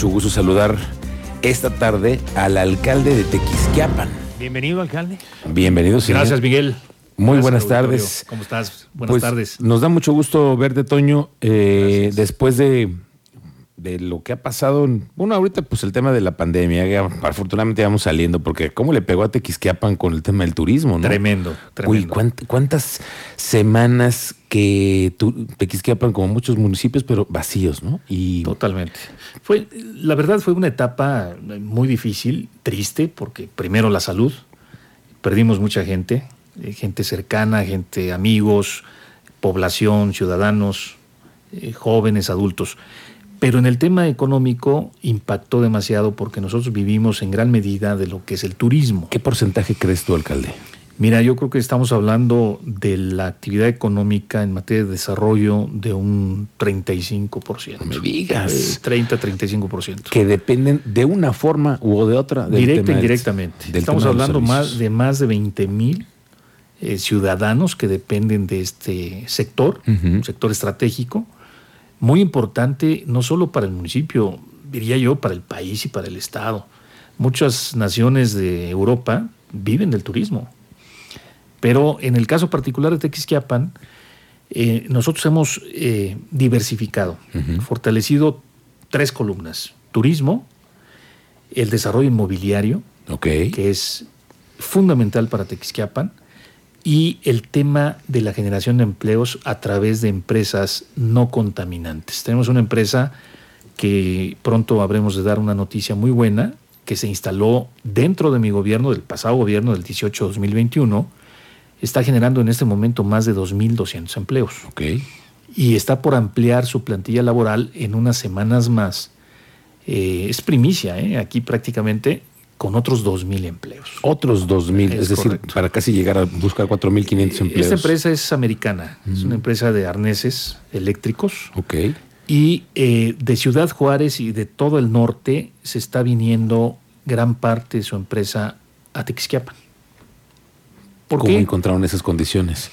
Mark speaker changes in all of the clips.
Speaker 1: Mucho gusto saludar esta tarde al alcalde de Tequisquiapan.
Speaker 2: Bienvenido, alcalde.
Speaker 1: Bienvenido, señor.
Speaker 2: Gracias, Miguel.
Speaker 1: Muy
Speaker 2: Gracias,
Speaker 1: buenas
Speaker 2: auditorio.
Speaker 1: tardes.
Speaker 2: ¿Cómo estás? Buenas
Speaker 1: Pues,
Speaker 2: tardes.
Speaker 1: Nos da mucho gusto verte, Toño. eh, después de, de lo que ha pasado, en- bueno, ahorita pues el tema de la pandemia, ya, afortunadamente vamos saliendo, porque cómo le pegó a Tequisquiapan con el tema del turismo, ¿no?
Speaker 2: Tremendo,
Speaker 1: Uy,
Speaker 2: tremendo.
Speaker 1: ¿cuánt- ¿cuántas semanas que tu- Tequisquiapan, como muchos municipios, pero vacíos, ¿no? Y
Speaker 2: Totalmente. Fue, la verdad fue una etapa muy difícil, triste, porque primero la salud, perdimos mucha gente, eh, gente cercana, gente, amigos, población, ciudadanos, eh, jóvenes, adultos. Pero en el tema económico impactó demasiado porque nosotros vivimos en gran medida de lo que es el turismo.
Speaker 1: ¿qué porcentaje crees tú, alcalde?
Speaker 2: Mira, yo creo que estamos hablando de la actividad económica en materia de desarrollo de un 35%.
Speaker 1: No me digas.
Speaker 2: Eh, 30-35%.
Speaker 1: Que dependen de una forma u de otra. del
Speaker 2: Directa e indirectamente. Estamos hablando más de más de 20 mil ciudadanos que dependen de este sector, un sector estratégico, muy importante no solo para el municipio, diría yo, para el país y para el Estado. Muchas naciones de Europa viven del turismo. Pero en el caso particular de Tequisquiapan, eh, nosotros hemos eh, diversificado, fortalecido tres columnas. Turismo, el desarrollo inmobiliario, que es fundamental para Tequisquiapan, y el tema de la generación de empleos a través de empresas no contaminantes. Tenemos una empresa que pronto habremos de dar una noticia muy buena, que se instaló dentro de mi gobierno, del pasado gobierno del 18-2021, está generando en este momento más de 2.200 empleos
Speaker 1: Ok.
Speaker 2: y está por ampliar su plantilla laboral en unas semanas más. Eh, es primicia, ¿eh? aquí prácticamente con otros 2.000 empleos.
Speaker 1: Otros 2.000, es,
Speaker 2: Es
Speaker 1: decir,
Speaker 2: correcto.
Speaker 1: para casi llegar a buscar 4.500 empleos.
Speaker 2: Esta empresa es americana, es una empresa de arneses eléctricos
Speaker 1: Ok.
Speaker 2: y eh, de Ciudad Juárez y de todo el norte se está viniendo gran parte de su empresa a Tequisquiapan. ¿Por
Speaker 1: ¿Cómo
Speaker 2: qué?
Speaker 1: encontraron esas condiciones?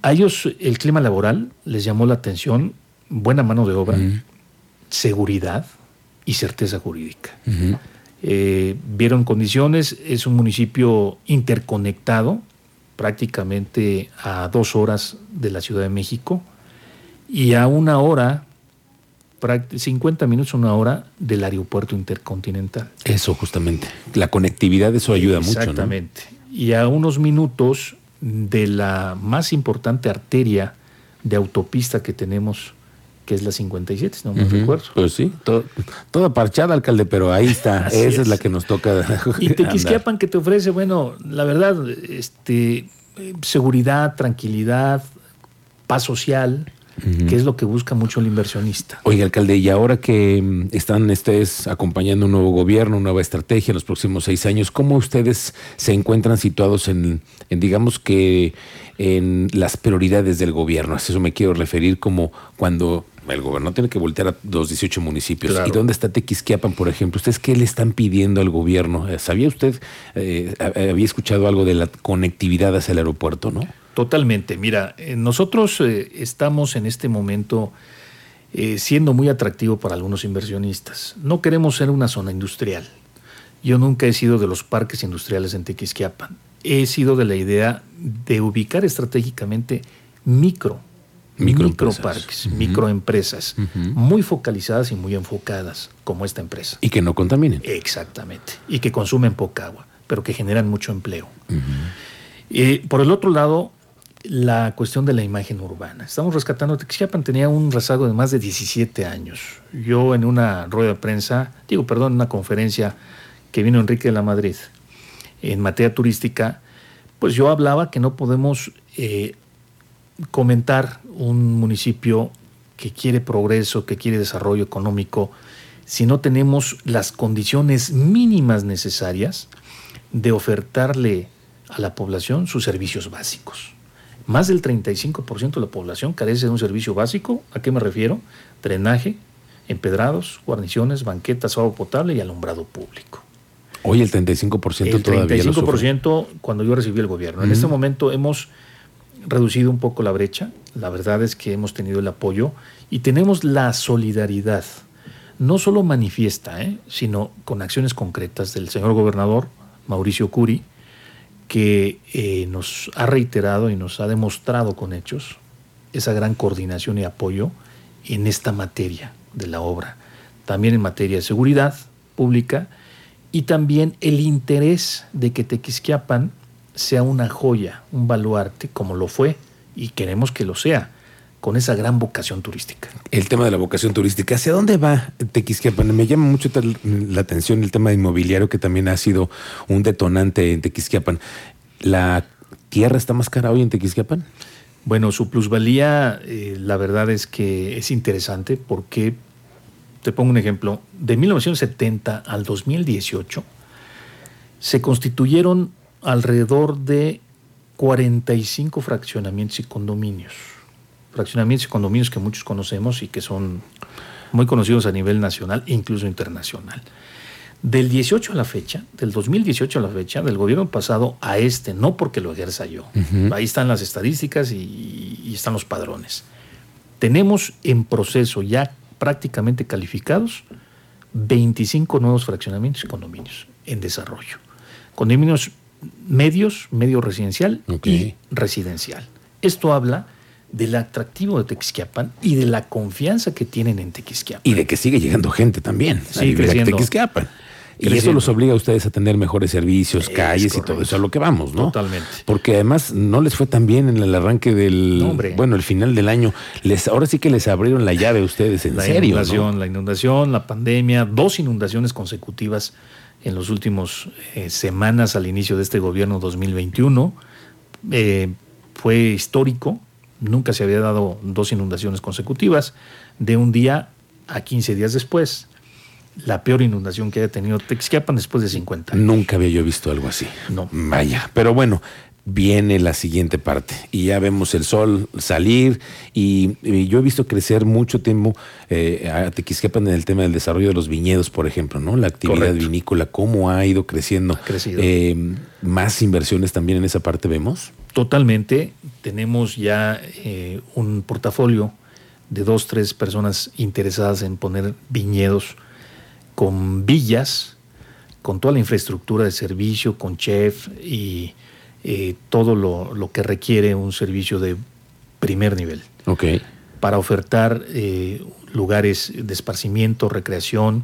Speaker 2: A ellos el clima laboral les llamó la atención, buena mano de obra, seguridad y certeza jurídica. Eh, vieron condiciones, es un municipio interconectado, prácticamente a dos horas de la Ciudad de México y a una hora, práct- 50 minutos, una hora del aeropuerto intercontinental.
Speaker 1: Eso, justamente. La conectividad, eso ayuda mucho, ¿no?
Speaker 2: Exactamente. Y a unos minutos de la más importante arteria de autopista que tenemos, que es la 57, si no me
Speaker 1: Ujú.
Speaker 2: recuerdo.
Speaker 1: Pues sí, toda parchada, alcalde, pero ahí está. Esa es.
Speaker 2: es.
Speaker 1: la que nos toca.
Speaker 2: Y. Tequisquiapan que te ofrece, bueno, la verdad, este, seguridad, tranquilidad, paz social, que es lo que busca mucho el inversionista.
Speaker 1: Oiga, alcalde, y ahora que mm, están ustedes acompañando un nuevo gobierno, una nueva estrategia en los próximos seis años, ¿cómo ustedes se encuentran situados en, en, digamos que, en las prioridades del gobierno? A eso me quiero referir como cuando el gobierno tiene que voltear a los 18 municipios.
Speaker 2: Claro.
Speaker 1: ¿Y dónde está Tequisquiapan, por ejemplo? ¿Ustedes qué le están pidiendo al gobierno? Eh, ¿Sabía usted, eh, ha- había escuchado algo de la conectividad hacia el aeropuerto, no?
Speaker 2: Totalmente. Mira, eh, nosotros eh, estamos en este momento eh, siendo muy atractivo para algunos inversionistas. No queremos ser una zona industrial. Yo nunca he sido de los parques industriales en Tequisquiapan. He sido de la idea de ubicar estratégicamente micro,
Speaker 1: Microempresas.
Speaker 2: microparques, microempresas, muy focalizadas y muy enfocadas, como esta empresa.
Speaker 1: Y que no contaminen.
Speaker 2: Exactamente. Y que consumen poca agua, pero que generan mucho empleo. Eh, por el otro lado, la cuestión de la imagen urbana. Estamos rescatando, Tequisquiapan tenía un rezago de más de 17 años. Yo en una rueda de prensa, digo, perdón, en una conferencia que vino Enrique de la Madrid en materia turística, pues yo hablaba que no podemos eh, comentar un municipio que quiere progreso, que quiere desarrollo económico, si no tenemos las condiciones mínimas necesarias de ofertarle a la población sus servicios básicos. Más del 35% de la población carece de un servicio básico. ¿A qué me refiero? Drenaje, empedrados, guarniciones, banquetas, agua potable y alumbrado público.
Speaker 1: Hoy el 35%
Speaker 2: El
Speaker 1: todavía lo sufre.
Speaker 2: 35% cuando yo recibí el gobierno. En este momento hemos reducido un poco la brecha. La verdad es que hemos tenido el apoyo y tenemos la solidaridad no solo manifiesta, ¿eh? sino con acciones concretas del señor gobernador Mauricio Curi, que eh, nos ha reiterado y nos ha demostrado con hechos esa gran coordinación y apoyo en esta materia de la obra. También en materia de seguridad pública y también el interés de que Tequisquiapan sea una joya, un baluarte, como lo fue, y queremos que lo sea, con esa gran vocación turística.
Speaker 1: El tema de la vocación turística, ¿hacia dónde va Tequisquiapan? Me llama mucho la atención el tema inmobiliario, que también ha sido un detonante en Tequisquiapan. ¿La tierra está más cara hoy en Tequisquiapan?
Speaker 2: Bueno, su plusvalía, eh, la verdad es que es interesante porque, te pongo un ejemplo, de 1970 al 2018 se constituyeron alrededor de 45 fraccionamientos y condominios. Fraccionamientos y condominios que muchos conocemos y que son muy conocidos a nivel nacional e incluso internacional. Del 18 a la fecha, del 2018 a la fecha, del gobierno pasado a este, no porque lo ejerza yo. Ahí están las estadísticas y, y están los padrones. Tenemos en proceso ya prácticamente calificados 25 nuevos fraccionamientos y condominios en desarrollo. Condominios medios, medio residencial y residencial. Esto habla del atractivo de Tequisquiapan y de la confianza que tienen en Tequisquiapan.
Speaker 1: Y de que sigue llegando gente también
Speaker 2: sí, a
Speaker 1: Tequisquiapan. Y eso los obliga a ustedes a tener mejores servicios, calles y todo eso, a lo que vamos, ¿no?
Speaker 2: Totalmente.
Speaker 1: Porque además no les fue tan bien en el arranque del, bueno, el final del año. Les, ahora sí que les abrieron la llave a ustedes, en
Speaker 2: la
Speaker 1: serio.
Speaker 2: Inundación, La inundación, la pandemia, dos inundaciones consecutivas en los últimos eh, semanas al inicio de este gobierno 2021. Eh, fue histórico, nunca se había dado dos inundaciones consecutivas, de un día a 15 días después. La peor inundación que haya tenido Texquiapan después de 50 años.
Speaker 1: Nunca había yo visto algo así.
Speaker 2: No.
Speaker 1: Vaya. Pero bueno, viene la siguiente parte y ya vemos el sol salir y, yo he visto crecer mucho tiempo eh, a Tequisquiapan en el tema del desarrollo de los viñedos, por ejemplo, ¿no? La actividad vinícola, cómo ha ido creciendo.
Speaker 2: Ha crecido.
Speaker 1: Eh, más inversiones también en esa parte vemos.
Speaker 2: Totalmente. Tenemos ya eh, un portafolio de dos, tres personas interesadas en poner viñedos con villas, con toda la infraestructura de servicio, con chef y eh, todo lo, que requiere un servicio de primer nivel.
Speaker 1: Okay.
Speaker 2: Para ofertar eh, lugares de esparcimiento, recreación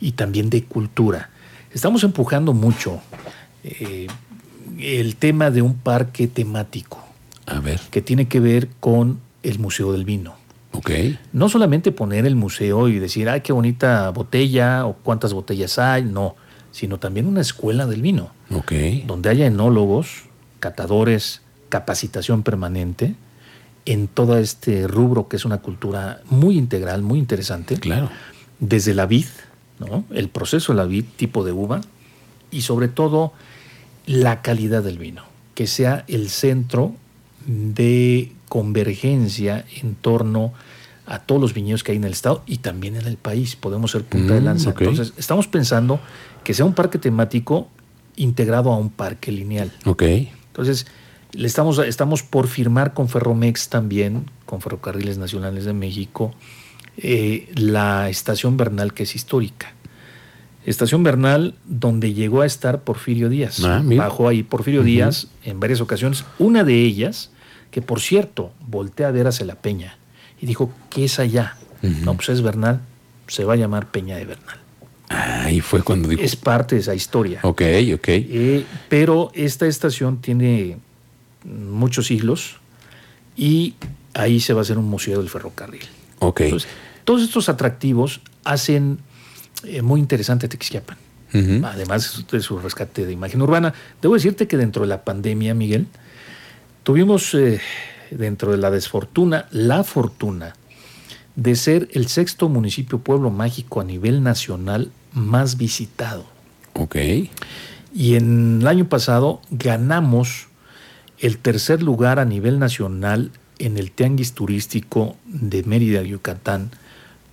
Speaker 2: y también de cultura. Estamos empujando mucho eh, el tema de un parque temático.
Speaker 1: A ver.
Speaker 2: Que tiene que ver con el Museo del Vino.
Speaker 1: Okay.
Speaker 2: No solamente poner el museo y decir, ay, qué bonita botella o cuántas botellas hay, no, sino también una escuela del vino.
Speaker 1: Okay.
Speaker 2: Donde haya enólogos, catadores, capacitación permanente en todo este rubro que es una cultura muy integral, muy interesante.
Speaker 1: Claro.
Speaker 2: Desde la vid, ¿no? el proceso de la vid, tipo de uva, y sobre todo la calidad del vino, que sea el centro de convergencia en torno a todos los viñedos que hay en el estado y también en el país. Podemos ser punta de mm, lanza. Entonces, estamos pensando que sea un parque temático integrado a un parque lineal.
Speaker 1: Ok.
Speaker 2: Entonces, le estamos, estamos por firmar con Ferromex también, con Ferrocarriles Nacionales de México, eh, la estación Bernal que es histórica. Estación Bernal donde llegó a estar Porfirio Díaz.
Speaker 1: Ah,
Speaker 2: Bajó ahí Porfirio Díaz en varias ocasiones. Una de ellas, que por cierto, voltea a ver hacia la Peña y dijo, ¿qué es allá? No, pues es Bernal, se va a llamar Peña de Bernal.
Speaker 1: Ahí fue cuando dijo.
Speaker 2: Es parte de esa historia.
Speaker 1: Ok, ok.
Speaker 2: Eh, pero esta estación tiene muchos siglos y ahí se va a hacer un museo del ferrocarril.
Speaker 1: Ok.
Speaker 2: todos estos atractivos hacen eh, muy interesante Texiapan. Además de su rescate de imagen urbana. Debo decirte que dentro de la pandemia, Miguel, tuvimos eh, dentro de la desfortuna la fortuna de ser el sexto municipio pueblo mágico a nivel nacional más visitado.
Speaker 1: Ok.
Speaker 2: Y en el año pasado ganamos el tercer lugar a nivel nacional en el Tianguis Turístico de Mérida, Yucatán,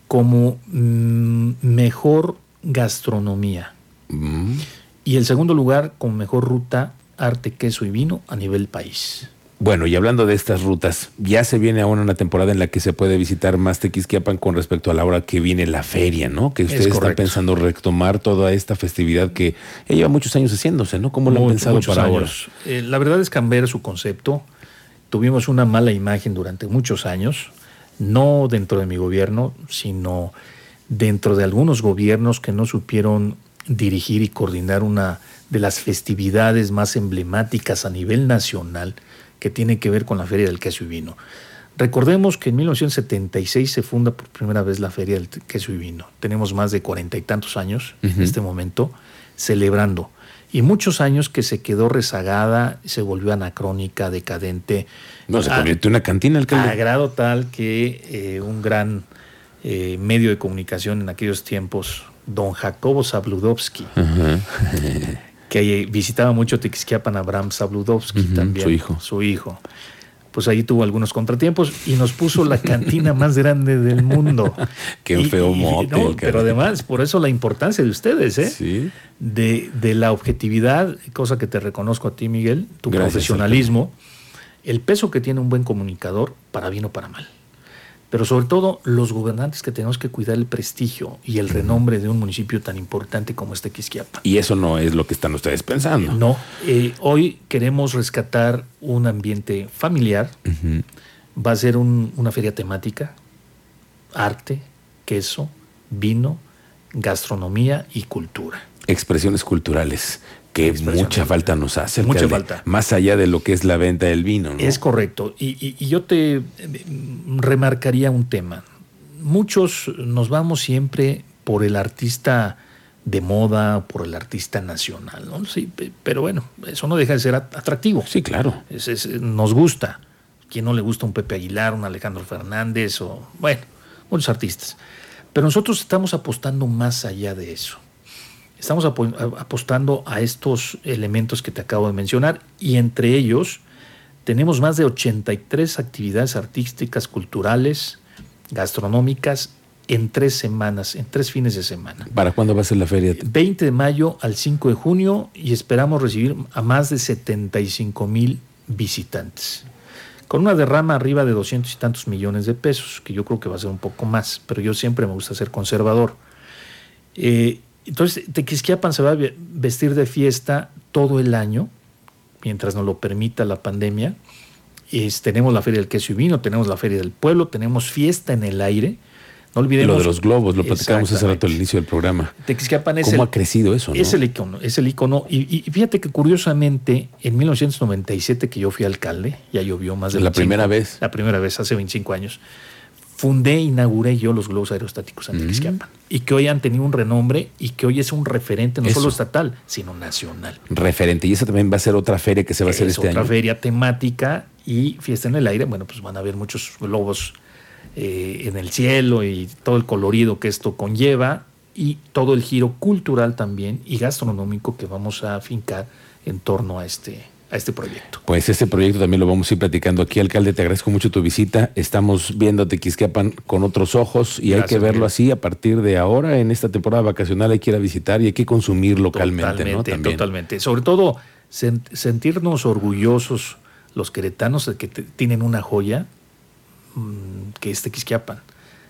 Speaker 2: como mm, mejor gastronomía.
Speaker 1: Mm.
Speaker 2: Y el segundo lugar como mejor ruta, arte, queso y vino a nivel país.
Speaker 1: Bueno, y hablando de estas rutas, ya se viene ahora una temporada en la que se puede visitar más Tequisquiapan con respecto a la hora que viene la feria, ¿no? Que ustedes están pensando retomar toda esta festividad que ya lleva muchos años haciéndose, ¿no? ¿Cómo lo han pensado para ahora?
Speaker 2: Eh, la verdad es cambiar su concepto. Tuvimos una mala imagen durante muchos años, no dentro de mi gobierno, sino dentro de algunos gobiernos que no supieron dirigir y coordinar una de las festividades más emblemáticas a nivel nacional que tiene que ver con la Feria del Queso y Vino. Recordemos que en 1976 se funda por primera vez la Feria del Queso y Vino. Tenemos más de cuarenta y tantos años en este momento celebrando. Y muchos años que se quedó rezagada, se volvió anacrónica, decadente.
Speaker 1: No, se convirtió en una cantina,
Speaker 2: alcalde. A grado tal que eh, un gran eh, medio de comunicación en aquellos tiempos, don Jacobo Zabludovsky, que visitaba mucho Tequisquiapan Abraham Sabludowski también.
Speaker 1: Su hijo.
Speaker 2: Su hijo. Pues ahí tuvo algunos contratiempos y nos puso la cantina más grande del mundo.
Speaker 1: Qué feo mote.
Speaker 2: pero además, por eso la importancia de ustedes, ¿eh?
Speaker 1: Sí.
Speaker 2: De, de la objetividad, cosa que te reconozco a ti, Miguel, tu profesionalismo, el peso que tiene un buen comunicador, para bien o para mal pero sobre todo los gobernantes que tenemos que cuidar el prestigio y el renombre de un municipio tan importante como este Quisquiapa.
Speaker 1: Y eso no es lo que están ustedes pensando.
Speaker 2: No, eh, hoy queremos rescatar un ambiente familiar, va a ser una feria temática, arte, queso, vino, gastronomía y cultura.
Speaker 1: Expresiones culturales que mucha falta nos hace.
Speaker 2: Mucha falta.
Speaker 1: Más allá de lo que es la venta del vino.
Speaker 2: Es correcto. Y, yo te eh, remarcaría un tema. Muchos nos vamos siempre por el artista de moda, por el artista nacional. ¿no? Sí, pero bueno, eso no deja de ser atractivo.
Speaker 1: Sí, claro.
Speaker 2: nos gusta. ¿Quién no le gusta un Pepe Aguilar, un Alejandro Fernández o, bueno, muchos artistas? Pero nosotros estamos apostando más allá de eso. Estamos apostando a estos elementos que te acabo de mencionar y entre ellos tenemos más de 83 actividades artísticas, culturales, gastronómicas en tres semanas, en tres fines de semana.
Speaker 1: ¿Para cuándo va a ser la feria?
Speaker 2: 20 de mayo al 5 de junio y esperamos recibir a más de 75 mil visitantes. Con una derrama arriba de 200 y tantos millones de pesos, que yo creo que va a ser un poco más, pero yo siempre me gusta ser conservador. Eh, entonces, Tequisquiapan se va a vestir de fiesta todo el año, mientras nos lo permita la pandemia. tenemos la Feria del Queso y Vino, tenemos la Feria del Pueblo, tenemos fiesta en el aire. No olvidemos.
Speaker 1: Lo de los globos, lo platicamos hace rato al inicio del programa.
Speaker 2: Tequisquiapan es
Speaker 1: ¿Cómo
Speaker 2: el,
Speaker 1: ha crecido eso?
Speaker 2: Es el icono, es el icono. Y, fíjate que curiosamente, en 1997 que yo fui alcalde, ya llovió más de
Speaker 1: La primera vez.
Speaker 2: La primera vez, hace 25 años fundé, inauguré yo los globos aerostáticos en mm. y que hoy han tenido un renombre y que hoy es un referente no solo estatal, sino nacional.
Speaker 1: Referente. Y esa también va a ser otra feria que se va a hacer este
Speaker 2: año.
Speaker 1: Otra
Speaker 2: feria temática y fiesta en el aire. Bueno, pues van a haber muchos globos eh, en el cielo y todo el colorido que esto conlleva y todo el giro cultural también y gastronómico que vamos a afincar en torno a este a este proyecto.
Speaker 1: Pues este proyecto también lo vamos a ir platicando aquí, alcalde. Te agradezco mucho tu visita. Estamos viendo Tequisquiapan con otros ojos y hay que verlo así a partir de ahora. En esta temporada vacacional hay que ir a visitar y hay que consumir localmente.
Speaker 2: Totalmente, totalmente. Sobre todo sentirnos orgullosos los queretanos de que tienen una joya mm, que es Tequisquiapan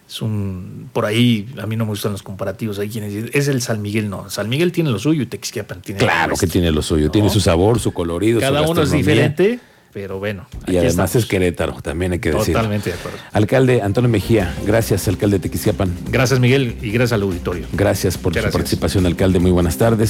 Speaker 2: es un por ahí a mí no me gustan los comparativos. Hay quienes dicen es el San Miguel no. San Miguel tiene lo suyo y Texquiapan tiene
Speaker 1: claro que tiene lo suyo. tiene su sabor su colorido
Speaker 2: cada uno es diferente pero bueno
Speaker 1: y además es Querétaro también hay que decir
Speaker 2: totalmente de acuerdo.
Speaker 1: Alcalde Antonio Mejía gracias alcalde de Tequisquiapan.
Speaker 2: Gracias Miguel y gracias al auditorio.
Speaker 1: Gracias por su participación alcalde. Muy buenas tardes